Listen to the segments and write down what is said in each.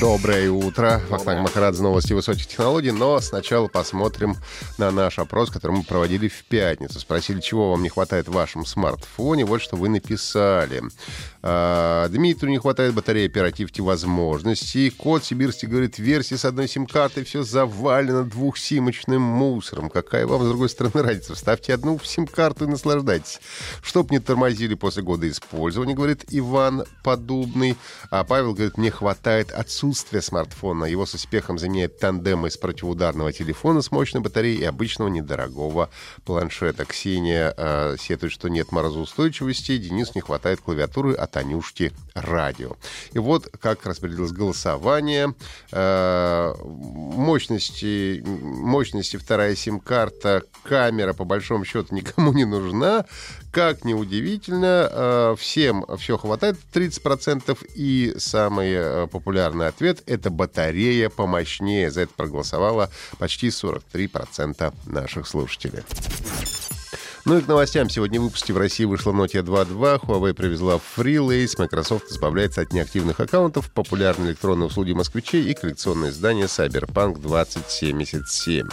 Доброе утро. Вахтанг Махарадзе, новости высоких технологий. Но сначала посмотрим на наш опрос, который мы проводили в пятницу. Спросили, чего вам не хватает в вашем смартфоне. Вот что вы написали. А, Дмитрию не хватает батареи оперативки возможностей. Кот Сибирский говорит, версии с одной сим-картой все завалено двухсимочным мусором. Какая вам, с другой стороны, разница? Вставьте одну сим-карту и наслаждайтесь. Чтоб не тормозили после года использования, говорит Иван Подубный. А Павел говорит, мне хватает отсутствия смартфона. Его с успехом заменяет тандем из противоударного телефона с мощной батареей и обычного недорогого планшета. Ксения э, сетует, что нет морозоустойчивости. Денис не хватает клавиатуры от Танюшки радио. И вот как распределилось голосование. Э, мощности, мощности вторая сим-карта, камера по большому счету никому не нужна. Как ни удивительно, э, всем все хватает 30%. И самый э, популярный ответ — это батарея помощнее. За это проголосовало почти 43% наших слушателей. Ну и к новостям. Сегодня в выпуске в России вышла Nokia 2.2, Huawei привезла FreeLace, Microsoft избавляется от неактивных аккаунтов, популярные электронные услуги москвичей и коллекционное издание Cyberpunk 2077.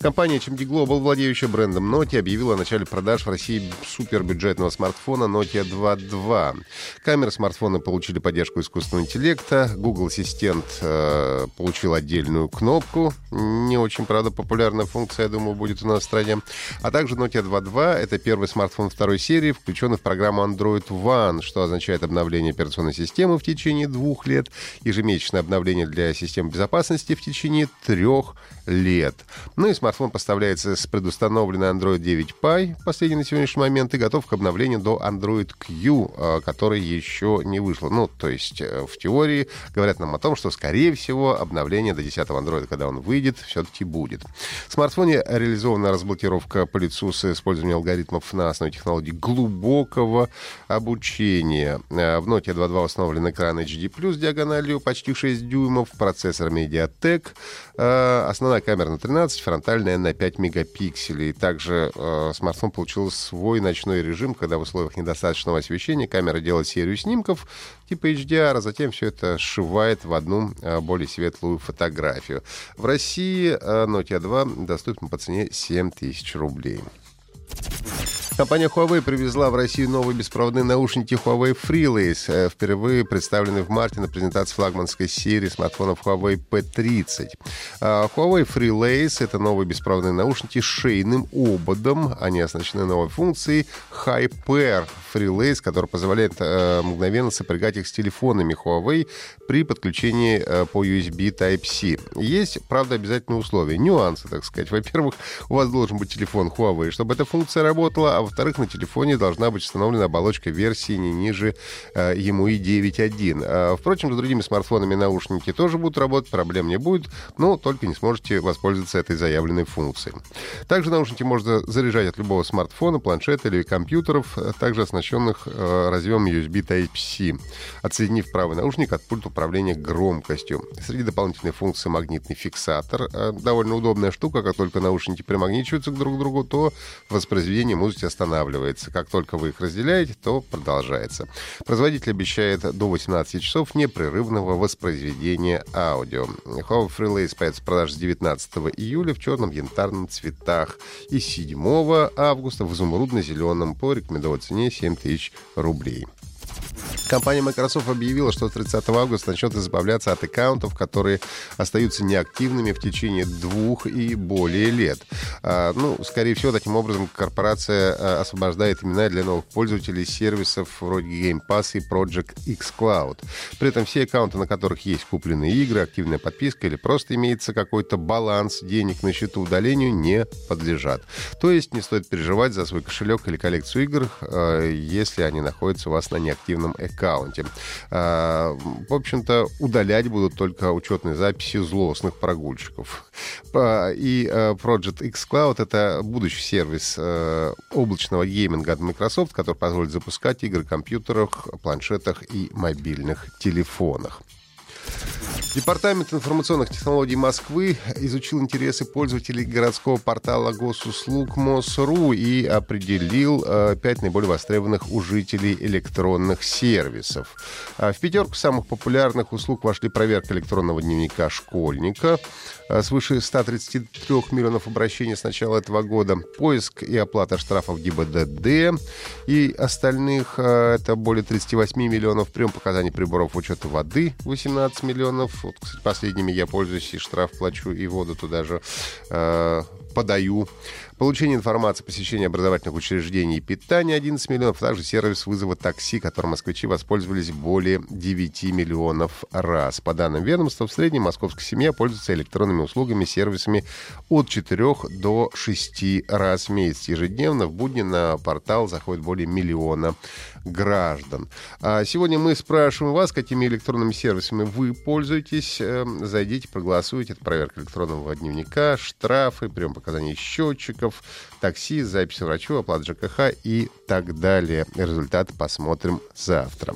Компания HMD Global, владеющая брендом Nokia, объявила о начале продаж в России супербюджетного смартфона Nokia 2.2. Камеры смартфона получили поддержку искусственного интеллекта. Google Ассистент э, получил отдельную кнопку. Не очень, правда, популярная функция, я думаю, будет у нас в стране. А также Nokia 2.2 — это первый смартфон второй серии, включенный в программу Android One, что означает обновление операционной системы в течение двух лет, ежемесячное обновление для систем безопасности в течение трех лет. Ну и смартфон поставляется с предустановленной Android 9 Pie, последний на сегодняшний момент, и готов к обновлению до Android Q, э, который еще не вышло. Ну, то есть э, в теории говорят нам о том, что, скорее всего, обновление до 10 Android, когда он выйдет, все-таки будет. В смартфоне реализована разблокировка по лицу с использованием алгоритмов на основе технологий глубокого обучения. Э, в Nokia 2.2 установлен экран HD+, диагональю почти 6 дюймов, процессор MediaTek, основная камера на 13, фронтальная на 5 мегапикселей. Также э, смартфон получил свой ночной режим, когда в условиях недостаточного освещения камера делает серию снимков типа HDR, а затем все это сшивает в одну э, более светлую фотографию. В России э, Nokia 2 доступен по цене 7000 рублей. Компания Huawei привезла в Россию новые беспроводные наушники Huawei FreeLace, э, впервые представленные в марте на презентации флагманской серии смартфонов Huawei P30. А, Huawei FreeLace — это новые беспроводные наушники с шейным ободом. Они оснащены новой функцией Hyper FreeLace, который позволяет э, мгновенно сопрягать их с телефонами Huawei при подключении э, по USB Type-C. Есть, правда, обязательные условия, нюансы, так сказать. Во-первых, у вас должен быть телефон Huawei, чтобы эта функция работала, а во-вторых, на телефоне должна быть установлена оболочка версии не ниже э, EMUI 9.1. Э, впрочем, с другими смартфонами наушники тоже будут работать, проблем не будет, но только не сможете воспользоваться этой заявленной функцией. Также наушники можно заряжать от любого смартфона, планшета или компьютеров, э, также оснащенных э, разъемом USB Type-C, отсоединив правый наушник от пульта управления громкостью. Среди дополнительных функций магнитный фиксатор. Э, довольно удобная штука, как только наушники примагничиваются друг к другу, то воспроизведение музыки останавливается. Как только вы их разделяете, то продолжается. Производитель обещает до 18 часов непрерывного воспроизведения аудио. Huawei FreeLace появится в продаже с 19 июля в черном янтарном цветах и 7 августа в изумрудно-зеленом по рекомендованной цене 7 тысяч рублей. Компания Microsoft объявила, что с 30 августа начнет избавляться от аккаунтов, которые остаются неактивными в течение двух и более лет. А, ну, скорее всего, таким образом корпорация а, освобождает имена для новых пользователей сервисов вроде Game Pass и Project X Cloud. При этом все аккаунты, на которых есть купленные игры, активная подписка или просто имеется какой-то баланс денег на счету удалению, не подлежат. То есть не стоит переживать за свой кошелек или коллекцию игр, а, если они находятся у вас на неактивном аккаунте аккаунте. А, в общем-то, удалять будут только учетные записи злостных прогульщиков. И Project X Cloud — это будущий сервис облачного гейминга от Microsoft, который позволит запускать игры в компьютерах, планшетах и мобильных телефонах. Департамент информационных технологий Москвы изучил интересы пользователей городского портала госуслуг МОСРУ и определил э, пять наиболее востребованных у жителей электронных сервисов. А в пятерку самых популярных услуг вошли проверка электронного дневника школьника, э, свыше 133 миллионов обращений с начала этого года, поиск и оплата штрафов ГИБДД и остальных, э, это более 38 миллионов, прием показаний приборов учета воды 18 миллионов, вот, кстати, последними я пользуюсь, и штраф плачу, и воду туда же э, подаю. Получение информации, посещение образовательных учреждений и питания 11 миллионов, а также сервис вызова такси, которым москвичи воспользовались более 9 миллионов раз. По данным ведомства, в среднем московская семья пользуется электронными услугами, сервисами от 4 до 6 раз в месяц. Ежедневно в будни на портал заходит более миллиона граждан. А сегодня мы спрашиваем вас, какими электронными сервисами вы пользуетесь. Эм, зайдите, проголосуйте. Это проверка электронного дневника, штрафы, прием показаний счетчиков, такси, запись врачу, оплата ЖКХ и так далее. Результаты посмотрим завтра.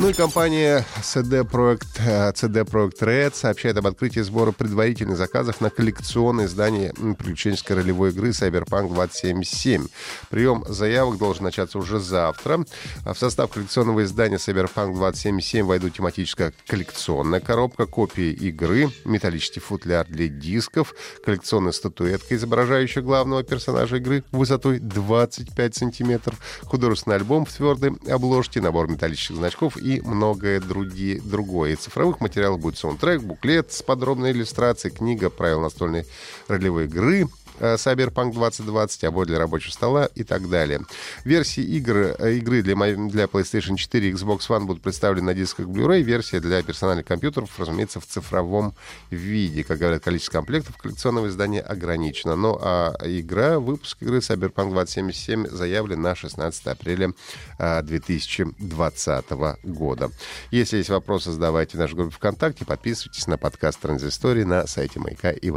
Ну и компания CD Projekt, CD Projekt Red сообщает об открытии сбора предварительных заказов на коллекционное издание приключенческой ролевой игры Cyberpunk 2077. Прием заявок должен начаться уже завтра. В состав коллекционного издания Cyberpunk 2077 войдут тематическая коллекционная коробка, копии игры, металлический футляр для дисков, коллекционная статуэтка, изображающая главного персонажа игры высотой 25 сантиметров, художественный альбом в твердой обложке, набор металлических значков и многое други, другое. Из цифровых материалов будет саундтрек, буклет с подробной иллюстрацией, книга правил настольной ролевой игры, Cyberpunk 2020, обои для рабочего стола и так далее. Версии игр, э, игры для, для PlayStation 4 и Xbox One будут представлены на дисках Blu-ray. Версия для персональных компьютеров, разумеется, в цифровом виде. Как говорят, количество комплектов коллекционного издания ограничено. Ну а игра, выпуск игры Cyberpunk 2077 заявлен на 16 апреля 2020 э, года. Если есть вопросы, задавайте в нашей группе ВКонтакте, подписывайтесь на подкаст Транзистории на сайте Маяка и в